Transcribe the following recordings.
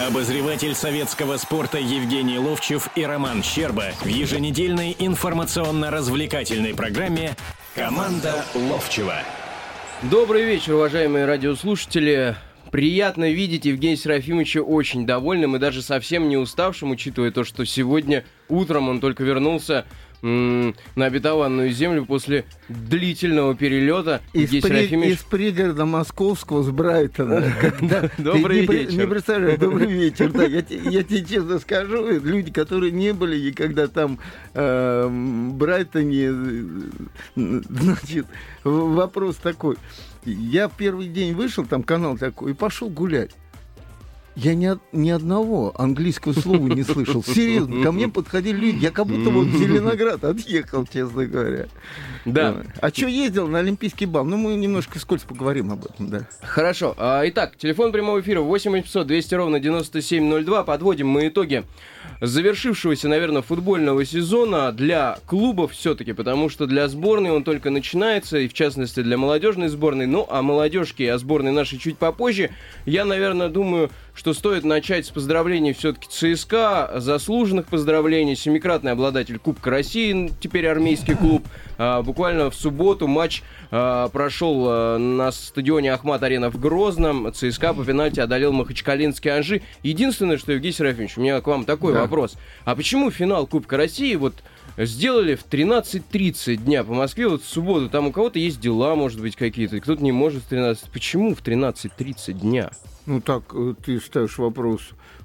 Обозреватель советского спорта Евгений Ловчев и Роман Щерба в еженедельной информационно-развлекательной программе «Команда Ловчева». Добрый вечер, уважаемые радиослушатели. Приятно видеть Евгения Серафимовича очень довольным и даже совсем не уставшим, учитывая то, что сегодня утром он только вернулся на обетованную землю после длительного перелета. Из, при... из пригорода московского с Брайтона. Добрый вечер. Не представляешь, добрый вечер. Я, тебе честно скажу, люди, которые не были никогда там э, в Брайтоне, значит, вопрос такой. Я в первый день вышел, там канал такой, и пошел гулять. Я ни, ни одного английского слова не слышал. Серьезно, ко мне подходили люди. Я как будто вот в Зеленоград отъехал, честно говоря. Да. А что ездил на Олимпийский бал? Ну, мы немножко скользко поговорим об этом, да. Хорошо. А, итак, телефон прямого эфира 8 800 200 ровно 9702. Подводим мы итоги завершившегося, наверное, футбольного сезона для клубов все-таки, потому что для сборной он только начинается, и в частности для молодежной сборной. Ну, а молодежки, о сборной нашей чуть попозже. Я, наверное, думаю, что стоит начать с поздравлений все-таки ЦСКА, заслуженных поздравлений, семикратный обладатель Кубка России, теперь армейский клуб. А, буквально в субботу матч а, прошел а, на стадионе Ахмат-Арена в Грозном. ЦСКА по пенальти одолел Махачкалинский Анжи. Единственное, что, Евгений Серафимович, у меня к вам такой да. вопрос. А почему финал Кубка России вот сделали в 13.30 дня по Москве, вот в субботу, там у кого-то есть дела, может быть, какие-то, кто-то не может в 13. Почему в 13.30 дня? Ну так, э, ты ставишь вопрос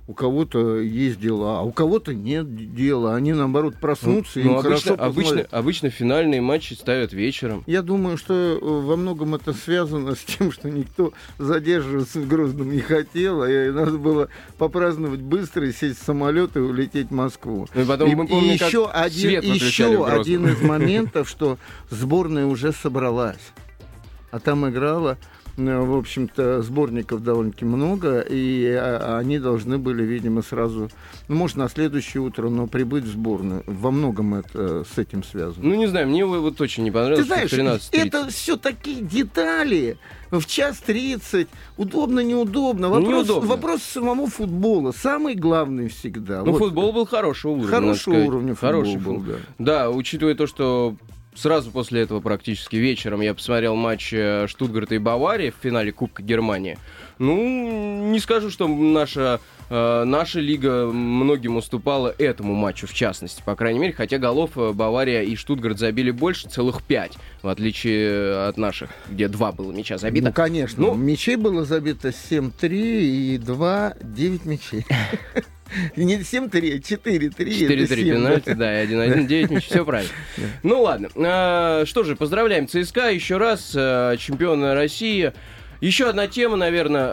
у кого-то есть дела, а у кого-то нет дела. Они, наоборот, проснутся, ну, им ну, обычно, хорошо обычно, обычно финальные матчи ставят вечером. Я думаю, что э, во многом это связано с тем, что никто задерживаться в Грозном не хотел, и надо было попраздновать быстро, сесть в самолет и улететь в Москву. Ну, и потом и, мы помним, и еще один, еще один из моментов, что сборная уже собралась. А там играла в общем-то, сборников довольно-таки много, и а, они должны были, видимо, сразу, ну, может, на следующее утро, но прибыть в сборную. Во многом это с этим связано. Ну, не знаю, мне вот очень не понравилось, Ты знаешь, 13 это все такие детали. В час 30. Удобно, неудобно. Вопрос, ну, неудобно. вопрос самого футбола. Самый главный всегда. Ну, вот. футбол был хорошего уровня. Хорошего уровня футбол Хороший был, да. Да, учитывая то, что сразу после этого практически вечером я посмотрел матч э, Штутгарта и Баварии в финале Кубка Германии. Ну, не скажу, что наша, э, наша лига многим уступала этому матчу в частности, по крайней мере, хотя голов э, Бавария и Штутгарт забили больше, целых пять, в отличие от наших, где два было мяча забито. Ну, конечно, ну, мячей было забито 7-3 и 2, 9 мячей. Не 7-3, а 4-3. 4-3 пенальти, да, и 1-1, 9 мячей, все правильно. Ну ладно, что же, поздравляем ЦСКА еще раз, чемпиона России. Еще одна тема, наверное,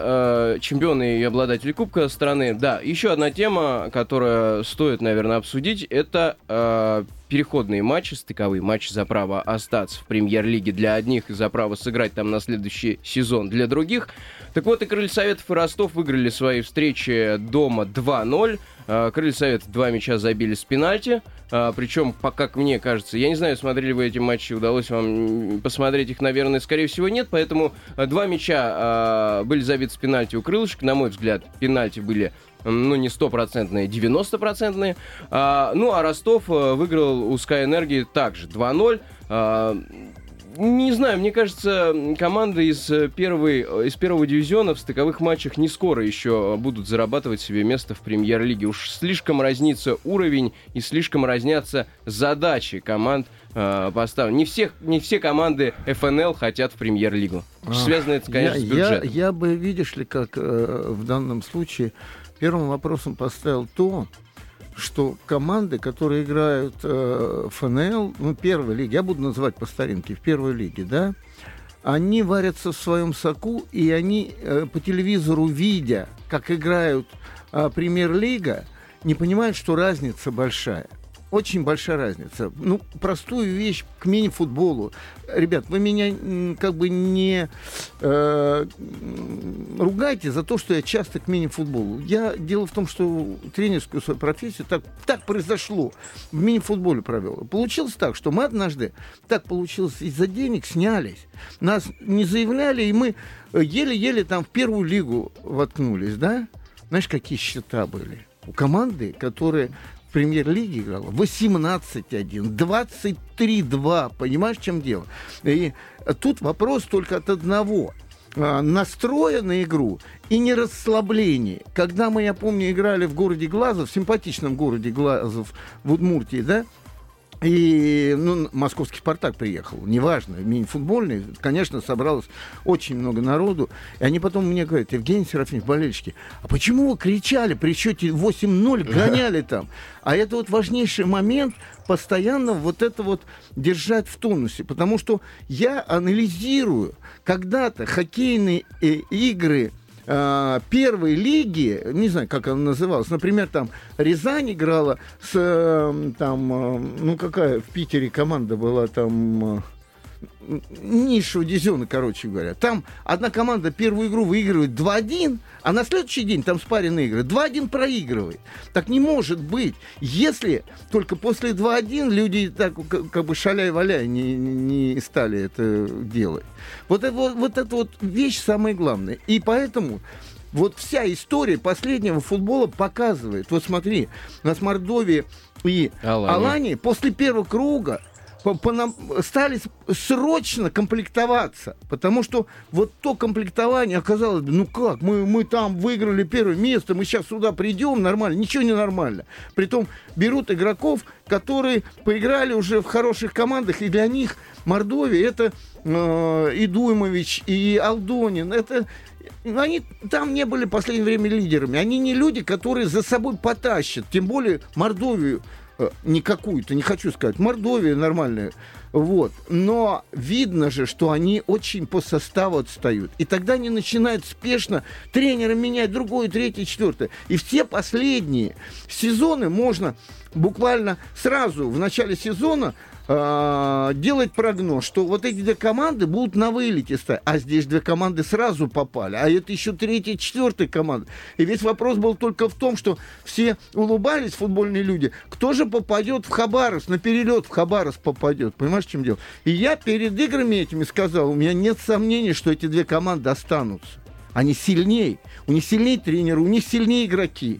э, чемпионы и обладатели Кубка страны. Да, еще одна тема, которая стоит, наверное, обсудить, это э, переходные матчи, стыковые матчи за право остаться в премьер-лиге для одних и за право сыграть там на следующий сезон для других. Так вот, и Крылья Советов и Ростов выиграли свои встречи дома 2-0. А, Крылья Совет два мяча забили с пенальти. А, Причем, как мне кажется, я не знаю, смотрели вы эти матчи, удалось вам посмотреть их, наверное, скорее всего нет. Поэтому а, два мяча были забиты с пенальти у крылышек. На мой взгляд, пенальти были ну, не стопроцентные, 90-процентные. ну, а Ростов выиграл у Sky Energy также 2-0. Не знаю, мне кажется, команды из, э, первой, э, из первого дивизиона в стыковых матчах не скоро еще будут зарабатывать себе место в премьер-лиге. Уж слишком разнится уровень и слишком разнятся задачи команд э, поставлены. Не, всех, не все команды ФНЛ хотят в премьер-лигу. Связано это, конечно, я, с бюджетом. Я, я бы, видишь ли, как э, в данном случае первым вопросом поставил то, что команды, которые играют э, ФНЛ, ну, первой лиги, я буду называть по старинке, в первой лиге, да, они варятся в своем соку, и они э, по телевизору, видя, как играют э, премьер-лига, не понимают, что разница большая очень большая разница. Ну, простую вещь к мини-футболу. Ребят, вы меня как бы не э, ругайте за то, что я часто к мини-футболу. Я дело в том, что тренерскую свою профессию так, так произошло. В мини-футболе провел. Получилось так, что мы однажды, так получилось, из-за денег снялись. Нас не заявляли, и мы еле-еле там в первую лигу воткнулись, да? знаешь, какие счета были? У команды, которая в премьер-лиге играла 18-1, 23-2. Понимаешь, в чем дело? И тут вопрос только от одного а, настроя на игру и не расслабление. Когда мы, я помню, играли в городе Глазов, в симпатичном городе Глазов в Удмуртии, да, и ну, московский «Спартак» приехал, неважно, мини-футбольный, конечно, собралось очень много народу. И они потом мне говорят, Евгений Серафимович, болельщики, а почему вы кричали при счете 8-0, гоняли там? А это вот важнейший момент, постоянно вот это вот держать в тонусе. Потому что я анализирую когда-то хоккейные э, игры – э, первой лиги, не знаю, как она называлась, например, там Рязань играла с, э, там, э, ну какая в Питере команда была там... Низшего дивизиона, короче говоря. Там одна команда первую игру выигрывает 2-1, а на следующий день там спаренные игры 2-1 проигрывает. Так не может быть. Если только после 2-1 люди так как бы шаляй-валяй не, не стали это делать. Вот это вот, вот эта вот вещь самая главная. И поэтому вот вся история последнего футбола показывает. Вот смотри, у нас Мордовия и Алания, Алания после первого круга по, стали срочно комплектоваться, потому что вот то комплектование оказалось, ну как, мы, мы там выиграли первое место, мы сейчас сюда придем, нормально, ничего не нормально. Притом берут игроков, которые поиграли уже в хороших командах, и для них Мордовия это э, и Дуймович, и Алдонин, это они там не были в последнее время лидерами. Они не люди, которые за собой потащат. Тем более Мордовию не какую-то, не хочу сказать, Мордовия нормальная, вот. Но видно же, что они очень по составу отстают. И тогда они начинают спешно тренера менять, другое, третье, четвертое. И все последние сезоны можно буквально сразу в начале сезона э, делать прогноз, что вот эти две команды будут на вылете стоять. А здесь две команды сразу попали. А это еще третья, четвертая команда. И весь вопрос был только в том, что все улыбались, футбольные люди, кто же попадет в Хабаровск, на перелет в Хабаровск попадет. Понимаешь, в чем дело? И я перед играми этими сказал, у меня нет сомнений, что эти две команды останутся. Они сильнее. У них сильнее тренеры, у них сильнее игроки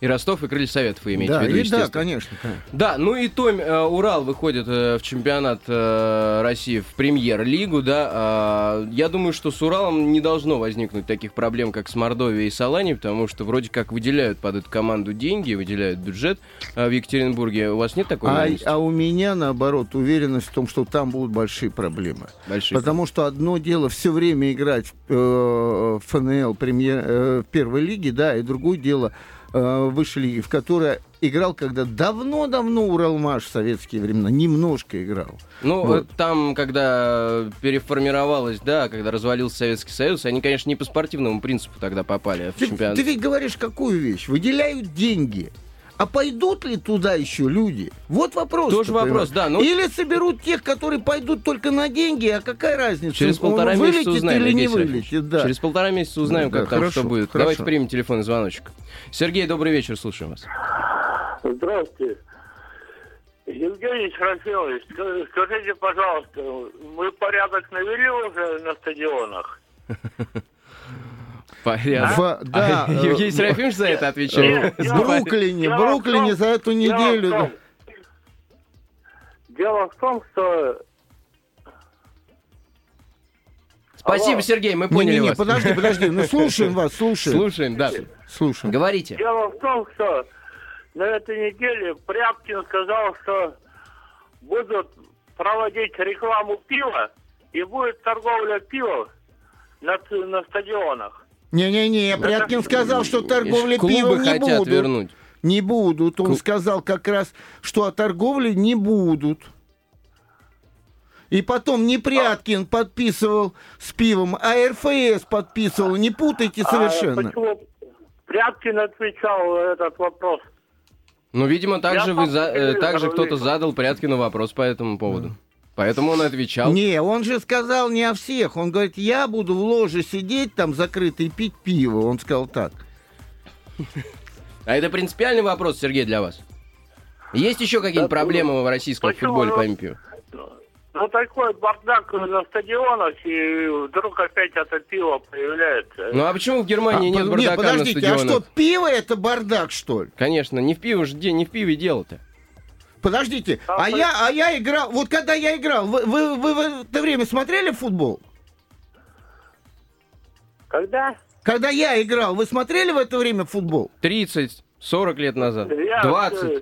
и Ростов, и Крылья Советов вы имеете да, в виду, и Да, конечно, конечно. Да, ну и Том, э, Урал выходит э, в чемпионат э, России в премьер-лигу, да. Э, я думаю, что с Уралом не должно возникнуть таких проблем, как с Мордовией и Салани, потому что вроде как выделяют под эту команду деньги, выделяют бюджет э, в Екатеринбурге. У вас нет такой а, а у меня, наоборот, уверенность в том, что там будут большие проблемы. Большие. Потому что одно дело все время играть в э, ФНЛ премьер, э, в первой лиге, да, и другое дело э, высшей лиги, в которой играл, когда давно-давно Уралмаш в советские времена, немножко играл. Ну, вот. там, когда переформировалось, да, когда развалился Советский Союз, они, конечно, не по спортивному принципу тогда попали в ты, чемпионат. Ты ведь говоришь какую вещь? Выделяют деньги – а пойдут ли туда еще люди? Вот вопрос. Тоже вопрос, да. Ну... Или соберут тех, которые пойдут только на деньги, а какая разница? Через полтора Он месяца узнаем. Или не вылетит, да. Через полтора месяца узнаем, да, как да, там хорошо, что будет. Хорошо. Давайте примем телефонный звоночек. Сергей, добрый вечер, слушаем вас. Здравствуйте. Евгений Трофимович, скажите, пожалуйста, мы порядок навели уже на стадионах? Порядок. В, да, а, Евгений Серафимович за это отвечает. В Бруклине, в Бруклине за эту неделю. Дело в том, что Спасибо, Алло. Сергей, мы поняли не, не, не, вас. подожди, подожди, ну слушаем вас, слушаем. Слушаем, да. Слушаем. Говорите. Дело в том, что на этой неделе Пряпкин сказал, что будут проводить рекламу пива и будет торговля пивом на, на стадионах. Не-не-не, Пряткин сказал, что торговли пивом не хотят будут. вернуть. Не будут. Он Клуб... сказал как раз, что о торговле не будут. И потом не Пряткин подписывал с пивом, а РФС подписывал. Не путайте а совершенно. А почему Пряткин отвечал этот вопрос? Ну, видимо, также, вы за... Э, также кто-то задал Пряткину вопрос по этому поводу. Поэтому он отвечал. Не, он же сказал не о всех. Он говорит, я буду в ложе сидеть там закрытый и пить пиво. Он сказал так. А это принципиальный вопрос, Сергей, для вас? Есть еще какие-нибудь проблемы в российском футболе, помимо пива? ну, такой бардак на стадионах, и вдруг опять это пиво появляется. Ну а почему в Германии А, нет бардака Нет, подождите, на а стадионах? что, пиво это бардак, что ли? Конечно, не в пиво же не в пиве дело-то. Подождите, а при- я, а я играл, вот когда я играл, вы, вы, вы в это время смотрели футбол? Когда? Когда я играл, вы смотрели в это время футбол? 30, 40 лет назад, Я, 20. э,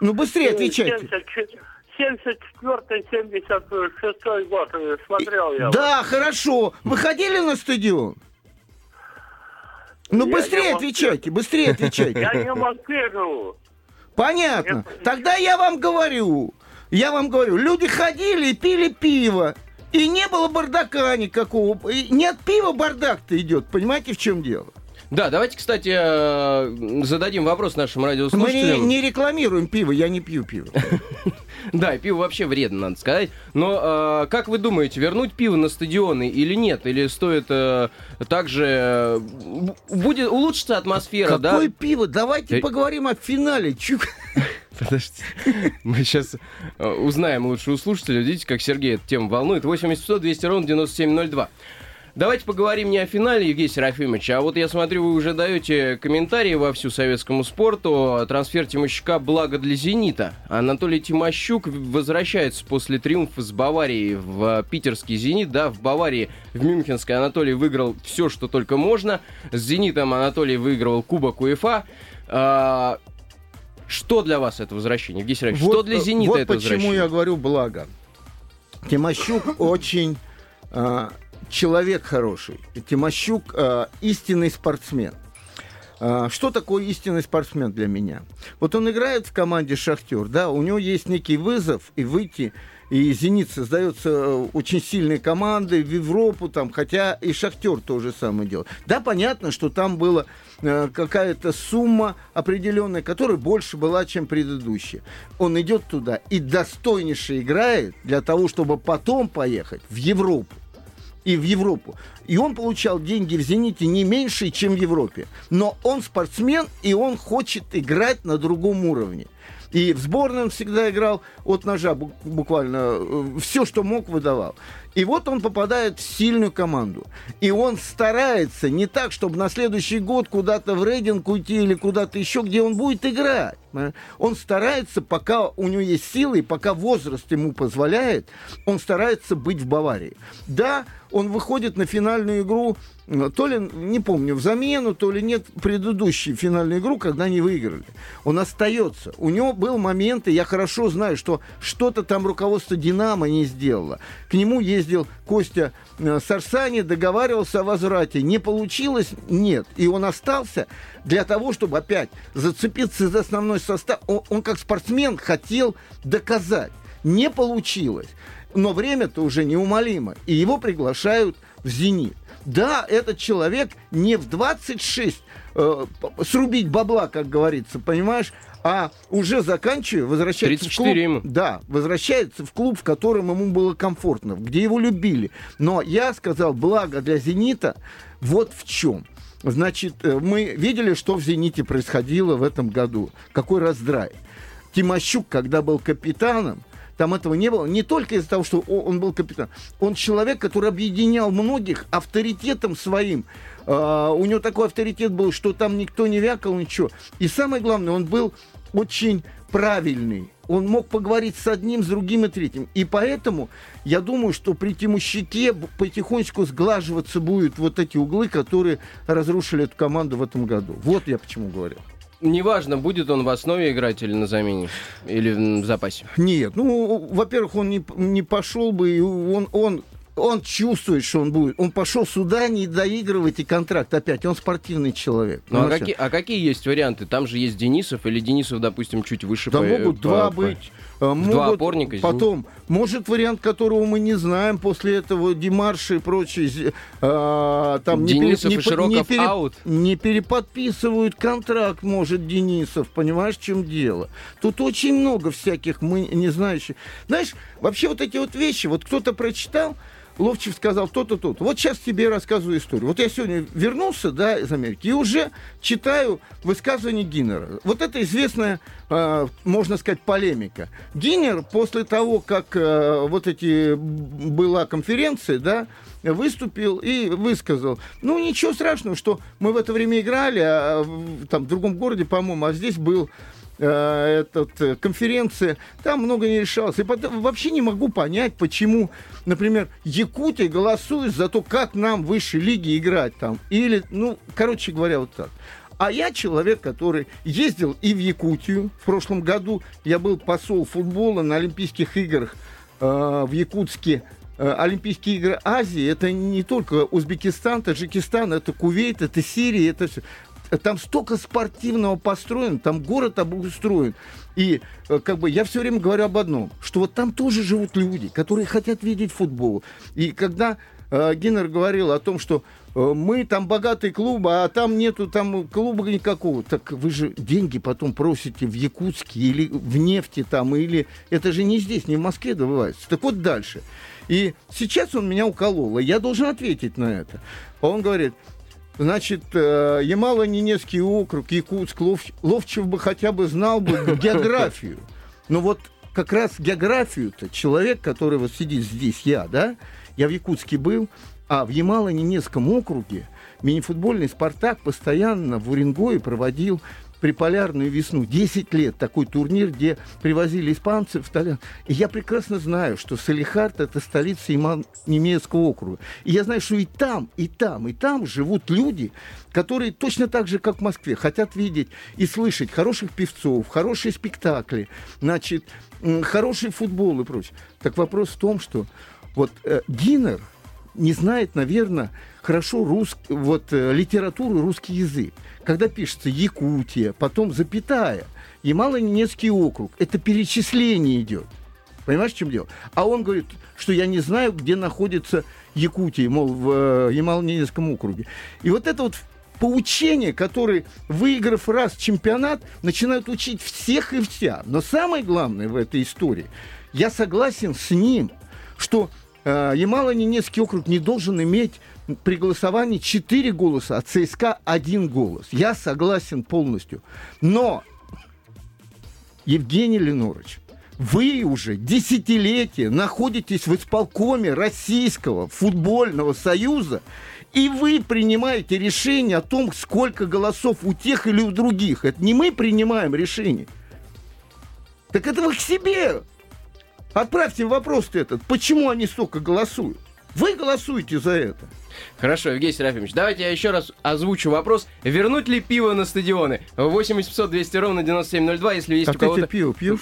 Ну, быстрее отвечайте. 74-76 год э, смотрел я. Да, хорошо. Вы ходили на стадион? Ну, Я быстрее отвечайте, быстрее отвечайте. Я не в Москве живу. Понятно. Тогда я вам говорю, я вам говорю, люди ходили и пили пиво. И не было бардака никакого. И не от пива бардак-то идет. Понимаете, в чем дело? Да, давайте, кстати, э, зададим вопрос нашим Мы не, радиослушателям. не рекламируем пиво, я не пью пиво. Да, пиво вообще вредно, надо сказать. Но э, как вы думаете, вернуть пиво на стадионы или нет? Или стоит э, также... будет улучшится атмосфера, да? Какое пиво? Давайте поговорим о финале. Подождите. Мы сейчас узнаем лучше у слушателей. Видите, как Сергей эту тему волнует. 800 200 ровно 9702. Давайте поговорим не о финале, Евгений Серафимович, а вот я смотрю, вы уже даете комментарии во всю советскому спорту. Трансфер Тимощука «Благо для «Зенита». Анатолий Тимощук возвращается после триумфа с Баварией в питерский «Зенит». Да, в Баварии, в Мюнхенской Анатолий выиграл все, что только можно. С «Зенитом» Анатолий выигрывал Кубок УЕФА. А, что для вас это возвращение, Евгений Серафимович? что для э, «Зенита» вот это почему возвращение? я говорю благо. Тимощук очень а, человек хороший. Тимощук а, истинный спортсмен. А, Что такое истинный спортсмен для меня? Вот он играет в команде Шахтер, да, у него есть некий вызов и выйти, и Зенит создается э, очень сильной командой в Европу, там, хотя и Шахтер то же самое делал. Да, понятно, что там была э, какая-то сумма определенная, которая больше была, чем предыдущая. Он идет туда и достойнейше играет для того, чтобы потом поехать в Европу и в Европу. И он получал деньги в «Зените» не меньше, чем в Европе. Но он спортсмен, и он хочет играть на другом уровне. И в сборной он всегда играл от ножа, бу- буквально все, что мог, выдавал. И вот он попадает в сильную команду. И он старается не так, чтобы на следующий год куда-то в рейдинг уйти или куда-то еще, где он будет играть. Он старается, пока у него есть силы, пока возраст ему позволяет, он старается быть в Баварии. Да, он выходит на финальную игру, э, то ли, не помню, в замену, то ли нет, предыдущую финальную игру, когда они выиграли. Он остается. У него был момент, и я хорошо знаю, что что-то там руководство «Динамо» не сделало. К нему ездил Костя э, Сарсани, договаривался о возврате. Не получилось? Нет. И он остался для того, чтобы опять зацепиться за основной состав. Он, он как спортсмен хотел доказать. Не получилось. Но время-то уже неумолимо. И его приглашают в «Зенит». Да, этот человек не в 26 э, срубить бабла, как говорится, понимаешь, а уже заканчивая, возвращается 34 в клуб. ему. Да, возвращается в клуб, в котором ему было комфортно, где его любили. Но я сказал, благо для «Зенита» вот в чем. Значит, э, мы видели, что в «Зените» происходило в этом году. Какой раздрай. Тимощук, когда был капитаном, там этого не было. Не только из-за того, что он был капитан. Он человек, который объединял многих авторитетом своим. А, у него такой авторитет был, что там никто не вякал, ничего. И самое главное, он был очень правильный. Он мог поговорить с одним, с другим и третьим. И поэтому я думаю, что при Тимощуке б- потихонечку сглаживаться будут вот эти углы, которые разрушили эту команду в этом году. Вот я почему говорю. Неважно, будет он в основе играть или на замене, или в запасе. Нет, ну, во-первых, он не, не пошел бы, и он, он, он чувствует, что он будет. Он пошел сюда не доигрывать и контракт опять. Он спортивный человек. Ну, а понимаешь? какие, а какие есть варианты? Там же есть Денисов, или Денисов, допустим, чуть выше Да по- могут по- два по- быть. Два могут- опорника, извини. Потом, может, вариант, которого мы не знаем, после этого Димарши и прочие, а, там не, Денисов не и Широков не аут. не переподписывают контракт, может, Денисов. Понимаешь, в чем дело? Тут очень много всяких мы не знающих. Знаешь, вообще вот эти вот вещи, вот кто-то прочитал, Ловчев сказал то-то, то-то. Вот сейчас тебе рассказываю историю. Вот я сегодня вернулся, да, из Америки, и уже читаю высказывание Гиннера. Вот это известная, э, можно сказать, полемика. Гиннер после того, как э, вот эти была конференция, да, выступил и высказал. Ну, ничего страшного, что мы в это время играли, а, там в другом городе, по-моему, а здесь был Э, этот, э, конференции, там много не решалось. И потом, вообще не могу понять, почему, например, Якутия голосует за то, как нам в высшей лиге играть там. Или, ну, короче говоря, вот так. А я человек, который ездил и в Якутию. В прошлом году я был посол футбола на Олимпийских играх э, в Якутске. Э, Олимпийские игры Азии это не только Узбекистан, Таджикистан, это Кувейт, это Сирия, это все там столько спортивного построено, там город обустроен. И э, как бы я все время говорю об одном, что вот там тоже живут люди, которые хотят видеть футбол. И когда э, Гиннер говорил о том, что э, мы там богатый клуб, а там нету там клуба никакого. Так вы же деньги потом просите в Якутске или в нефти там, или это же не здесь, не в Москве добывается. Так вот дальше. И сейчас он меня уколол, и я должен ответить на это. Он говорит, Значит, э, Ямало-Ненецкий округ, Якутск, Лов, Ловчев бы хотя бы знал бы географию. Но вот как раз географию-то человек, который вот сидит здесь, я, да, я в Якутске был, а в Ямало-Ненецком округе мини-футбольный «Спартак» постоянно в Уренгое проводил приполярную весну. 10 лет такой турнир, где привозили испанцев, итальян. И я прекрасно знаю, что Салихард – это столица немецкого округа. И я знаю, что и там, и там, и там живут люди, которые точно так же, как в Москве, хотят видеть и слышать хороших певцов, хорошие спектакли, значит, хороший футбол и прочее. Так вопрос в том, что вот э, Гиннер не знает, наверное, хорошо рус... вот, э, литературу русский язык когда пишется Якутия, потом запятая, Ямало-Ненецкий округ, это перечисление идет. Понимаешь, в чем дело? А он говорит, что я не знаю, где находится Якутия, мол, в э, Ямало-Ненецком округе. И вот это вот поучение, которое, выиграв раз чемпионат, начинают учить всех и вся. Но самое главное в этой истории, я согласен с ним, что э, Ямало-Ненецкий округ не должен иметь при голосовании 4 голоса, а ЦСКА один голос. Я согласен полностью. Но, Евгений Ленорович, вы уже десятилетия находитесь в исполкоме Российского футбольного союза, и вы принимаете решение о том, сколько голосов у тех или у других. Это не мы принимаем решение. Так это вы к себе. Отправьте вопрос этот. Почему они столько голосуют? Вы голосуете за это. Хорошо, Евгений Серафимович, давайте я еще раз озвучу вопрос. Вернуть ли пиво на стадионы? 8 800 200 ровно 9702, если есть так у кого-то... ты пиво пьешь?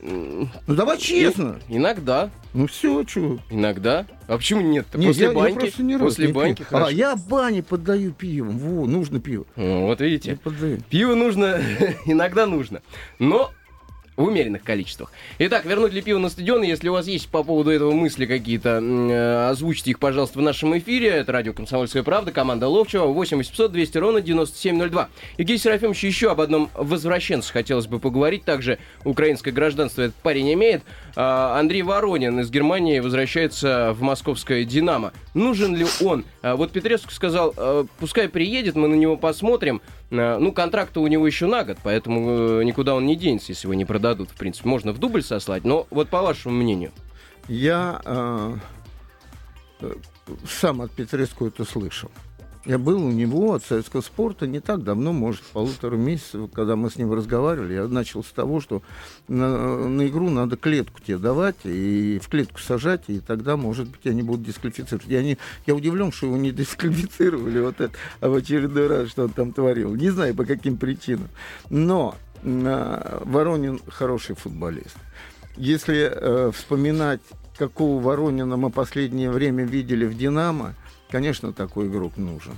Ну давай честно. И, иногда. Ну все, что? Иногда. А почему нет? -то? После я, баньки. Я не после не баньки. Пью. А я бане поддаю пивом. Во, нужно пиво. Ну, вот видите. Пиво нужно, иногда нужно. Но в умеренных количествах. Итак, вернуть ли пиво на стадион? Если у вас есть по поводу этого мысли какие-то, э, озвучьте их, пожалуйста, в нашем эфире. Это радио «Комсомольская правда», команда Ловчева, 8 800 200 ровно 9702. Евгений Серафимович, еще об одном возвращенце хотелось бы поговорить. Также украинское гражданство этот парень имеет. А, Андрей Воронин из Германии возвращается в московское «Динамо». Нужен ли он? А, вот Петреску сказал, «А, пускай приедет, мы на него посмотрим. Ну, контракт у него еще на год, поэтому э, никуда он не денется, если его не продадут. В принципе, можно в дубль сослать. Но вот по вашему мнению. Я э, э сам от Петреску это слышал. Я был у него от советского спорта не так давно, может, полутора месяцев, когда мы с ним разговаривали. Я начал с того, что на, на игру надо клетку тебе давать и в клетку сажать, и тогда, может быть, они будут дисквалифицировать. Я, я удивлен, что его не дисквалифицировали вот это, а в очередной раз, что он там творил. Не знаю, по каким причинам. Но э, Воронин хороший футболист. Если э, вспоминать, какого Воронина мы последнее время видели в «Динамо», Конечно, такой игрок нужен.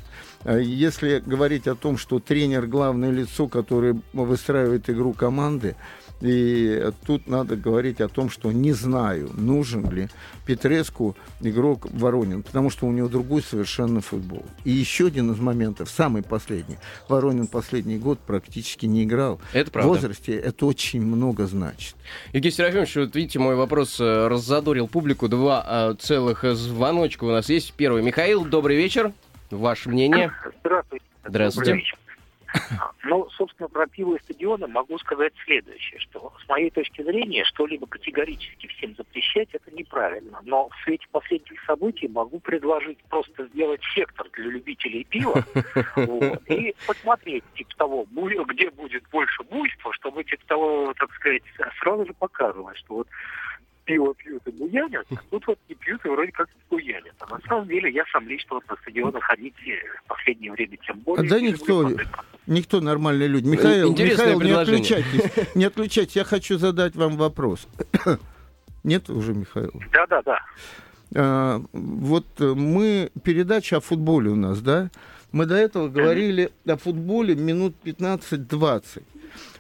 А если говорить о том, что тренер главное лицо, которое выстраивает игру команды, И тут надо говорить о том, что не знаю, нужен ли Петреску игрок Воронин, потому что у него другой совершенно футбол. И еще один из моментов, самый последний. Воронин последний год практически не играл. Это правда. В возрасте это очень много значит. Евгений Серафимович, вот видите, мой вопрос э, раззадорил публику. Два э, целых звоночка у нас есть. Первый. Михаил, добрый вечер. Ваше мнение? Здравствуйте. Здравствуйте. Ну, собственно, про пиво и стадионы могу сказать следующее, что с моей точки зрения что-либо категорически всем запрещать это неправильно. Но в свете последних событий могу предложить просто сделать сектор для любителей пива вот, и посмотреть, типа того, где будет больше буйства, чтобы типа того, так сказать, сразу же показывать, что вот пиво пьют и буянят, а тут вот не пьют и вроде как не буянят. А на самом деле я сам лично вот на стадионы ходить в последнее время тем более... Да никто, никто нормальный люди. Михаил, Интересное Михаил не отключайтесь. Не отключайтесь, я хочу задать вам вопрос. Нет уже, Михаил? Да-да-да. А, вот мы, передача о футболе у нас, да? Мы до этого говорили о футболе минут 15-20.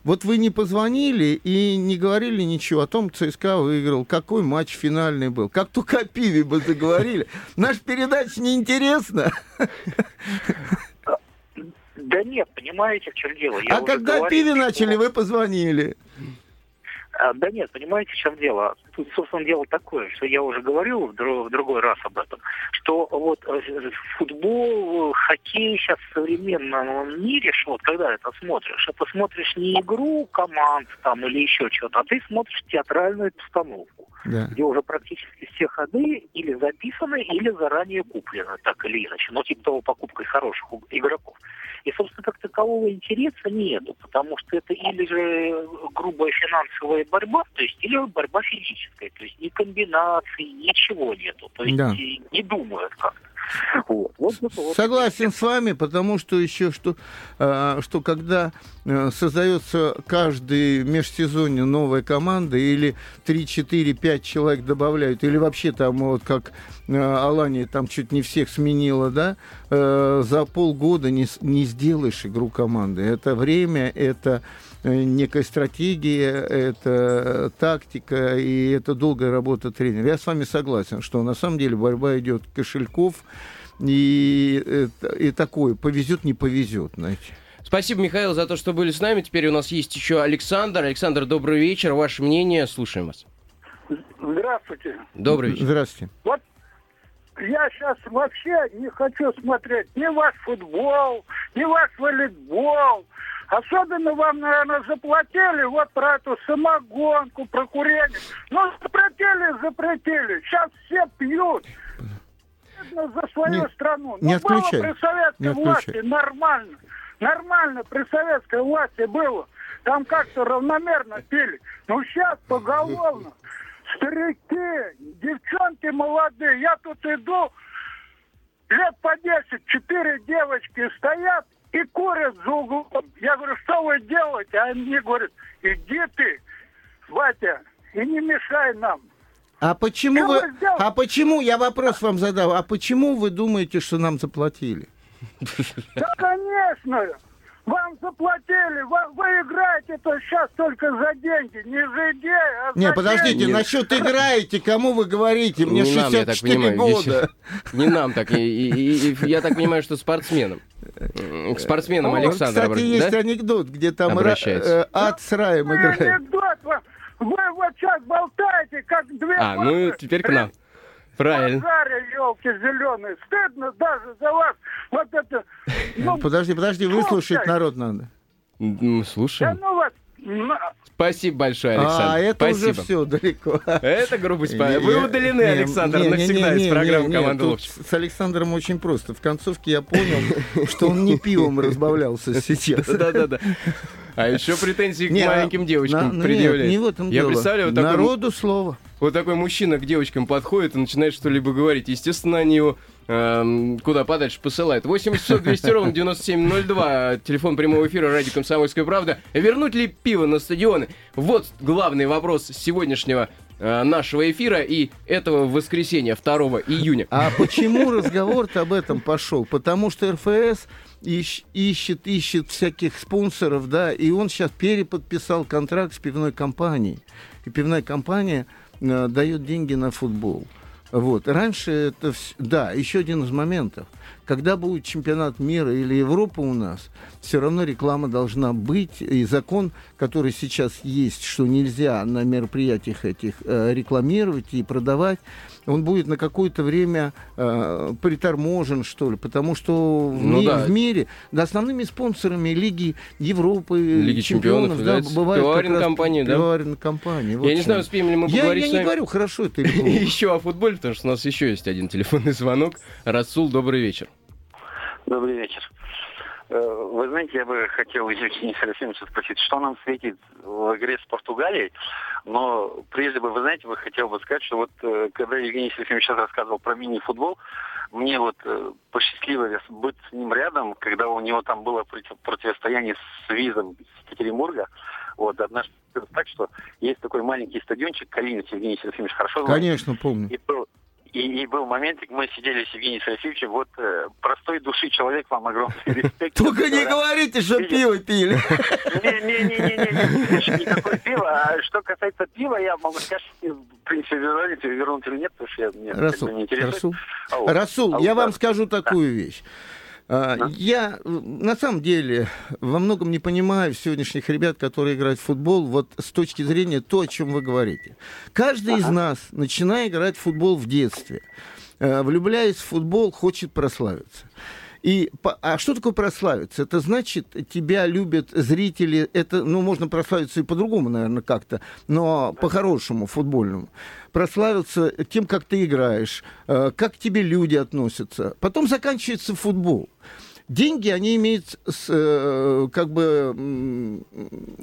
Вот вы не позвонили и не говорили ничего о том, ЦСКА выиграл, какой матч финальный был. Как только о пиве бы заговорили. Наша передача неинтересна. Да нет, понимаете, в чем дело. Я а когда говорил, пиве начали, вы позвонили. А, да нет, понимаете, в чем дело? Тут, собственно, дело такое, что я уже говорил в, друг, в другой раз об этом, что вот э, футбол, хоккей сейчас в современном мире, что вот когда это смотришь, это смотришь не игру команд там или еще что-то, а ты смотришь театральную постановку, да. где уже практически все ходы или записаны, или заранее куплены, так или иначе, но типа того покупкой хороших игроков. И, собственно, как такового интереса нету, потому что это или же грубая финансовая борьба, то есть или борьба физическая, то есть ни комбинаций, ничего нету, то есть да. не думают как-то. Вот. Вот, вот, Согласен вот. с вами, потому что еще что, а, что когда а, создается каждый межсезонье новая команда, или 3, 4, 5 человек добавляют, или вообще там вот как а, Алания там чуть не всех сменила, да, а, за полгода не, не сделаешь игру команды. Это время, это Э, некая стратегия, это тактика и это долгая работа тренера. Я с вами согласен, что на самом деле борьба идет кошельков и, и такое, повезет, не повезет, знаете. Спасибо, Михаил, за то, что были с нами. Теперь у нас есть еще Александр. Александр, добрый вечер. Ваше мнение, слушаем вас. Здравствуйте. Добрый вечер. Здравствуйте. Вот я сейчас вообще не хочу смотреть ни ваш футбол, ни ваш волейбол, Особенно вам, наверное, заплатили вот про эту самогонку, про курение. Ну, запретили, запретили. Сейчас все пьют. За свою не, страну. Не ну, было отключай. при советской не власти нормально. Нормально при советской власти было. Там как-то равномерно пили. Но сейчас поголовно. Старики, девчонки молодые. Я тут иду, лет по 10, четыре девочки стоят, и курят за углом. Я говорю, что вы делаете? А они говорят, иди ты, Ватя, и не мешай нам. А почему вы, а почему, я вопрос вам задал, а почему вы думаете, что нам заплатили? Да, конечно. Вам заплатили, вы, вы играете то сейчас только за деньги, не за идеи, а Не, подождите, деньги. насчет играете, кому вы говорите? Мне не 64 нам, я так понимаю, года. Не нам так, и, и, и, я так понимаю, что спортсменам. К спортсменам, Александр. Кстати, есть да? анекдот, где там ра- э, ад с раем играет. Анекдот, вы вот сейчас болтаете, как две... А, ну теперь к нам. Правильно. Базаре, елки зеленые. Стыдно даже за вас. Вот это... Ну, подожди, подожди, выслушать народ надо. Мы слушаем. Да ну вас... Спасибо большое, Александр. А, это Спасибо. уже все далеко. Это грубость. Вы удалены, Александр, не, навсегда не, не, из программы не, «Команда Ловчев». С Александром очень просто. В концовке я понял, что он не пивом разбавлялся сейчас. Да-да-да. А еще претензии к маленьким девочкам предъявляют. Не в этом Я представляю, вот Народу слово. Вот такой мужчина к девочкам подходит и начинает что-либо говорить. Естественно, они его э, куда подальше посылают. 8 200 ровно 9702. Телефон прямого эфира ради «Комсомольская правда». Вернуть ли пиво на стадионы? Вот главный вопрос сегодняшнего э, нашего эфира и этого воскресенья, 2 июня. А почему разговор-то об этом пошел? Потому что РФС ищ, ищет, ищет всяких спонсоров, да, и он сейчас переподписал контракт с пивной компанией. И пивная компания э, дает деньги на футбол. Вот. Раньше это... вс- Да, еще один из моментов. Когда будет чемпионат мира или Европа у нас, все равно реклама должна быть. И закон, который сейчас есть, что нельзя на мероприятиях этих э, рекламировать и продавать, он будет на какое-то время э, приторможен, что ли. Потому что в, Ну ми- да. в мире да, основными спонсорами Лиги Европы, Лиги чемпионов является бывают как пивоваренная раз компания, да? пивоваренная компания. Вот Я не знаю, успеем ли мы я, поговорить я с не говорю, хорошо это или. Еще о футболе, потому что у нас еще есть один телефонный звонок. Расул, добрый вечер. Добрый вечер. Э, Вы знаете, я бы хотел Евгения Серафимовича спросить, что нам светит в игре с Португалией, но прежде бы, вы знаете, бы хотел бы сказать, что вот э, когда Евгений Серафимович сейчас рассказывал про мини-футбол, мне вот э, посчастливилось быть с ним рядом, когда у него там было против- противостояние с визом с Екатеринбурга. Вот, однажды так, что есть такой маленький стадиончик, Калинец Евгений Серафимович хорошо знает. Конечно, помню. И был, и, и был моментик, мы сидели с Евгением Серафимовичем, вот э, простой души человек, вам огромный респект. Только не говорите, что пиво пили. Не-не-не, никакое пиво. А что касается пива, я могу сказать, в принципе, вернуть, или нет, потому что я мне не интересует. Расул, А А я вам скажу такую вещь. А. Я э, на самом деле во многом не понимаю сегодняшних ребят, которые играют в футбол, вот с точки зрения то, о чем вы говорите. Каждый из нас, начиная играть в футбол в детстве, э, влюбляясь в футбол, хочет прославиться. И, а что такое прославиться? Это значит, тебя любят зрители, это, ну, можно прославиться и по-другому, наверное, как-то, но по-хорошему, футбольному. Прославиться тем, как ты играешь, э, как к тебе люди относятся. Потом заканчивается футбол. Деньги, они имеют, с, э, как бы,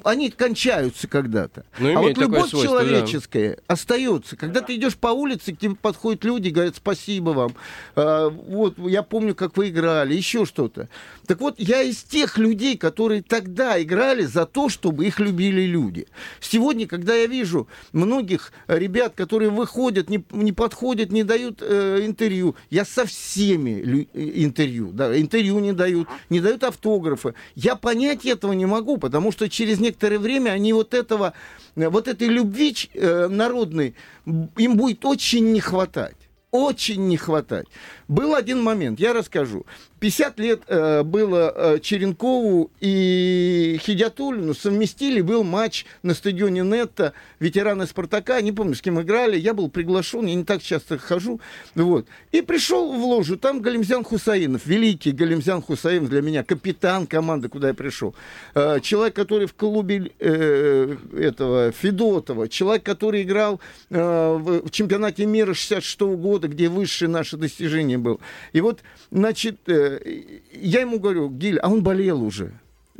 они кончаются когда-то. Ну, а вот любовь свойство, да. человеческая остается. Когда ты идешь по улице, к тебе подходят люди и говорят спасибо вам. А, вот, я помню, как вы играли, еще что-то. Так вот, я из тех людей, которые тогда играли за то, чтобы их любили люди. Сегодня, когда я вижу многих ребят, которые выходят, не, не подходят, не дают э, интервью, я со всеми э, интервью, да, интервью не дают, не дают автографы. Я понять этого не могу, потому что через некоторое время они вот этого, э, вот этой любви э, народной, им будет очень не хватать. Очень не хватать. Был один момент, я расскажу. 50 лет э, было э, Черенкову и Хидятулину совместили, был матч на стадионе Нетта, ветераны Спартака, не помню, с кем играли, я был приглашен, я не так часто хожу, вот. И пришел в ложу, там Галимзян Хусаинов, великий Галимзян Хусаинов для меня, капитан команды, куда я пришел. Э, человек, который в клубе э, этого Федотова, человек, который играл э, в, в чемпионате мира 66 года, где высшее наше достижение был. И вот, значит, э, я ему говорю, Гиль, а он болел уже.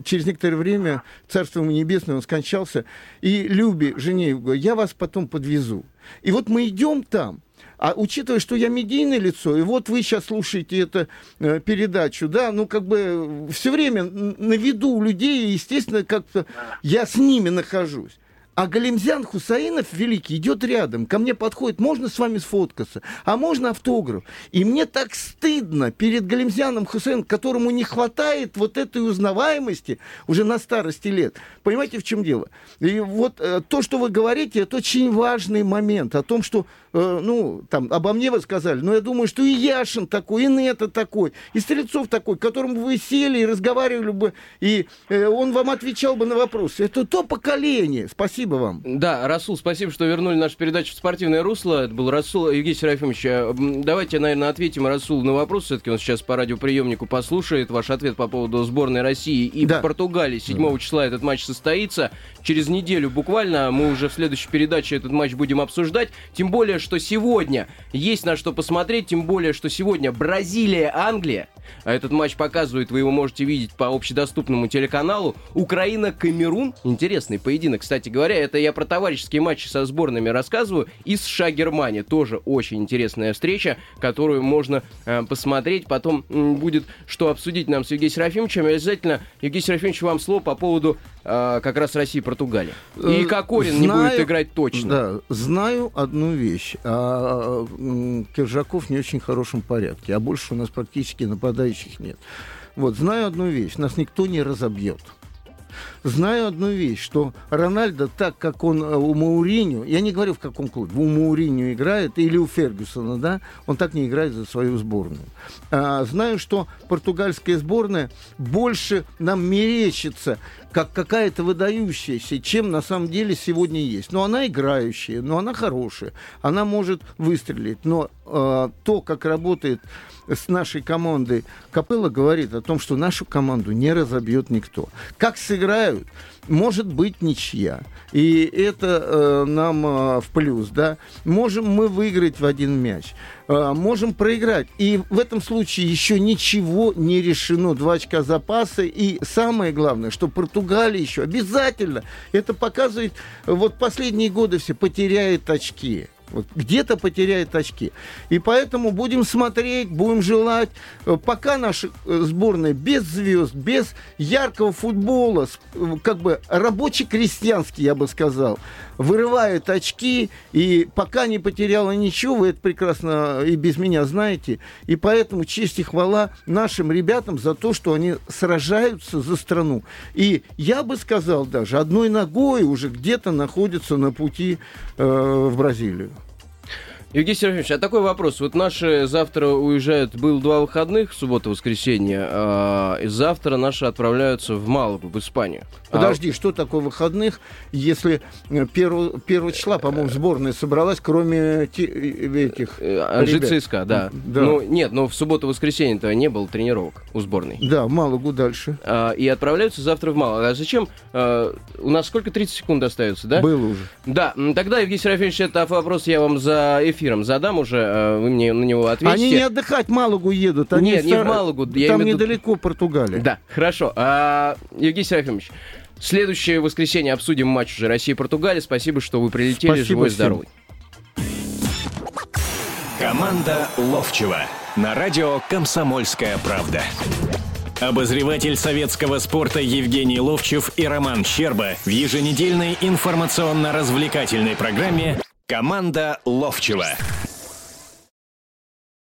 Через некоторое время, царство ему небесное, он скончался. И Любе, жене, я вас потом подвезу. И вот мы идем там, а учитывая, что я медийное лицо, и вот вы сейчас слушаете эту э, передачу, да, ну как бы все время на виду у людей, естественно, как-то я с ними нахожусь. А Галимзян Хусаинов великий идет рядом, ко мне подходит, можно с вами сфоткаться, а можно автограф. И мне так стыдно перед Галимзяном Хусаиновым, которому не хватает вот этой узнаваемости уже на старости лет. Понимаете, в чем дело? И вот э, то, что вы говорите, это очень важный момент о том, что, э, ну, там, обо мне вы сказали, но я думаю, что и Яшин такой, и Нета такой, и Стрельцов такой, к которому вы сели и разговаривали бы, и э, он вам отвечал бы на вопросы. Это то поколение. Спасибо вам. Да, Расул, спасибо, что вернули нашу передачу в спортивное русло. Это был Расул Евгений Серафимович. э, Давайте, наверное, ответим Расул на вопрос. Все-таки он сейчас по радиоприемнику послушает ваш ответ по поводу сборной России и Да. Португалии. 7 числа этот матч состоится. Через неделю буквально мы уже в следующей передаче этот матч будем обсуждать. Тем более, что сегодня есть на что посмотреть, тем более, что сегодня Бразилия-Англия. А этот матч показывает, вы его можете видеть по общедоступному телеканалу. Украина-Камерун. Интересный поединок, кстати говоря. Это я про товарищеские матчи со сборными рассказываю. И США-Германия. Тоже очень интересная встреча, которую можно э, посмотреть. Потом м, будет что обсудить нам с Евгением Серафимовичем. И обязательно, Евгений Серафимович, вам слово по поводу э, как раз России и Э, Кокорин не знаю- будет играть точно. Да, знаю одну вещь. А, Киржаков не очень хорошем порядке, а больше у нас практически нападающих нет. Вот, знаю одну вещь. Нас никто не разобьет. Знаю одну вещь, что Рональдо, так как он э, у Мауриню, я не говорю в каком клубе, у Мауриню играет или у Фергюсона, да, он так не играет за свою сборную. А, знаю, что португальская сборная больше нам мерещится как какая-то выдающаяся, чем на самом деле сегодня есть. Но она играющая, но она хорошая, она может выстрелить. Но э, то, как работает с нашей командой, Капелла говорит о том, что нашу команду не разобьет никто. Как сыграют, может быть ничья. И это э, нам э, в плюс, да. Можем мы выиграть в один мяч. Э, можем проиграть. И в этом случае еще ничего не решено. Два очка запаса. И самое главное, что Португалия еще обязательно, это показывает, вот последние годы все потеряет очки. Вот где-то потеряет очки. И поэтому будем смотреть, будем желать. Э, Пока наша э, сборная без звезд, без яркого футбола, как бы рабочий-крестьянский, я бы сказал, вырывает очки, и пока не потеряла ничего, вы это прекрасно и без меня знаете. И поэтому честь и хвала нашим ребятам за то, что они сражаются за страну. И я бы сказал даже, одной ногой уже где-то находятся на пути э, в Бразилию. Евгений Серафимович, а такой вопрос. Вот наши завтра уезжают, было два выходных, суббота-воскресенье, а, и завтра наши отправляются в Малагу, в Испанию. А, Подожди, что такое выходных, если э, первого, первого числа, по-моему, сборная собралась, кроме те- э, этих... э? ЦСКА, да. Да. Ну, нет, но в субботу-воскресенье-то не было тренировок у сборной. Да, в Малагу дальше. А, и отправляются завтра в Малагу. А зачем? а, у нас сколько? 30 секунд остается, да? Было уже. Да, тогда, Евгений Серафимович, это вопрос я вам за эфиром задам уже, а, вы мне на него ответите. Они не отдыхать в Малагу едут. Они Нет, не в Малагу, я Там недалеко Португалия. Да, хорошо. А, Евгений Серафимович, следующее воскресенье обсудим матч уже Россия-Португалия. Спасибо, что вы прилетели, Спасибо живой, всем. здоровый. Команда Ловчева на радио «Комсомольская правда». Обозреватель советского спорта Евгений Ловчев и Роман Щерба в еженедельной информационно-развлекательной программе «Команда Ловчева».